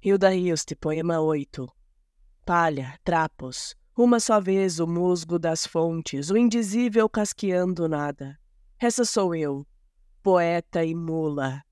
Hilda Hilst, poema 8. Palha, trapos, uma só vez o musgo das fontes, o indizível casqueando nada. Essa sou eu, poeta e mula,